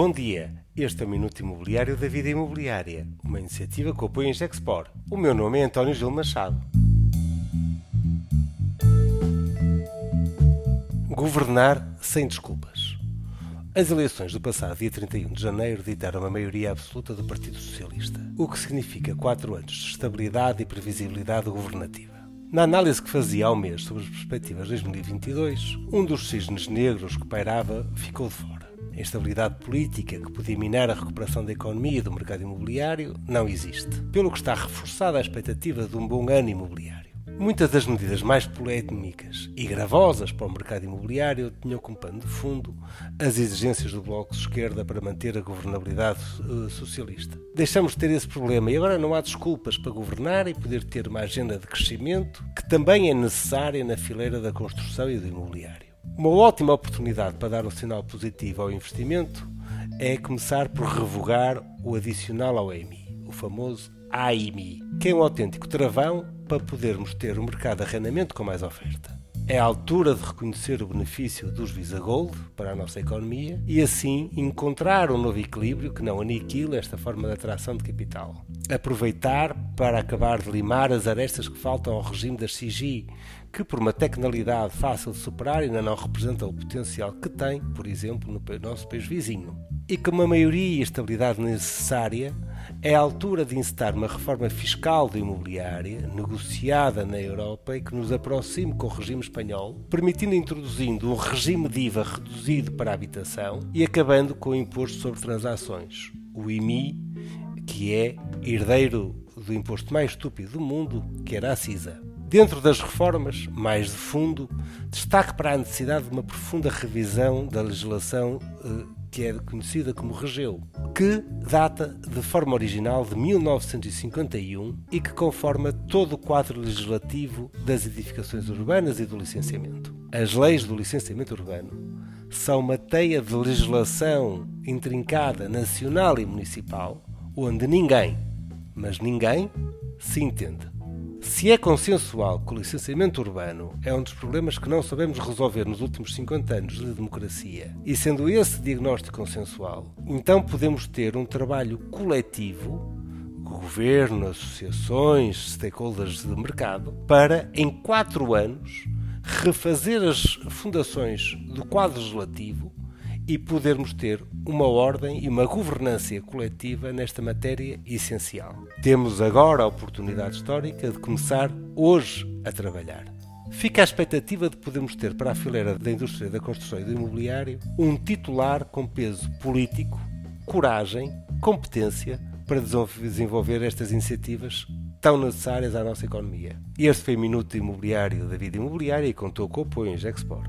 Bom dia, este é o Minuto Imobiliário da Vida Imobiliária, uma iniciativa que apoia em Gexpor. O meu nome é António Gil Machado. Governar sem desculpas. As eleições do passado dia 31 de janeiro ditaram uma maioria absoluta do Partido Socialista, o que significa quatro anos de estabilidade e previsibilidade governativa. Na análise que fazia ao mês sobre as perspectivas de 2022, um dos cisnes negros que pairava ficou de fora. A instabilidade política que podia minar a recuperação da economia e do mercado imobiliário não existe, pelo que está reforçada a expectativa de um bom ano imobiliário. Muitas das medidas mais polémicas e gravosas para o mercado imobiliário tinham como pano de fundo as exigências do Bloco de Esquerda para manter a governabilidade uh, socialista. Deixamos de ter esse problema e agora não há desculpas para governar e poder ter uma agenda de crescimento que também é necessária na fileira da construção e do imobiliário. Uma ótima oportunidade para dar um sinal positivo ao investimento é começar por revogar o adicional ao EMI, o famoso AIMI, que é um autêntico travão para podermos ter um mercado de arrendamento com mais oferta. É a altura de reconhecer o benefício dos Visa Gold para a nossa economia e assim encontrar um novo equilíbrio que não aniquile esta forma de atração de capital. Aproveitar para acabar de limar as arestas que faltam ao regime das CIGI, que por uma tecnicalidade fácil de superar ainda não representa o potencial que tem, por exemplo, no nosso país vizinho. E com uma maioria e estabilidade necessária, é a altura de incitar uma reforma fiscal da imobiliária, negociada na Europa e que nos aproxime com o regime espanhol, permitindo introduzindo um regime de IVA reduzido para a habitação e acabando com o imposto sobre transações, o IMI, que é herdeiro do imposto mais estúpido do mundo, que era a CISA. Dentro das reformas, mais de fundo, destaque para a necessidade de uma profunda revisão da legislação eh, que é conhecida como Regeu, que data de forma original de 1951 e que conforma todo o quadro legislativo das edificações urbanas e do licenciamento. As leis do licenciamento urbano são uma teia de legislação intrincada nacional e municipal, onde ninguém, mas ninguém, se entende. Se é consensual que o licenciamento urbano é um dos problemas que não sabemos resolver nos últimos 50 anos de democracia, e sendo esse diagnóstico consensual, então podemos ter um trabalho coletivo governo, associações, stakeholders de mercado, para, em quatro anos, refazer as fundações do quadro legislativo e podermos ter uma ordem e uma governança coletiva nesta matéria essencial. Temos agora a oportunidade histórica de começar hoje a trabalhar. Fica a expectativa de podermos ter para a fileira da indústria da construção e do imobiliário um titular com peso político, coragem, competência para desenvolver estas iniciativas tão necessárias à nossa economia. Este foi o Minuto Imobiliário da Vida Imobiliária e contou com o apoio em Gexport.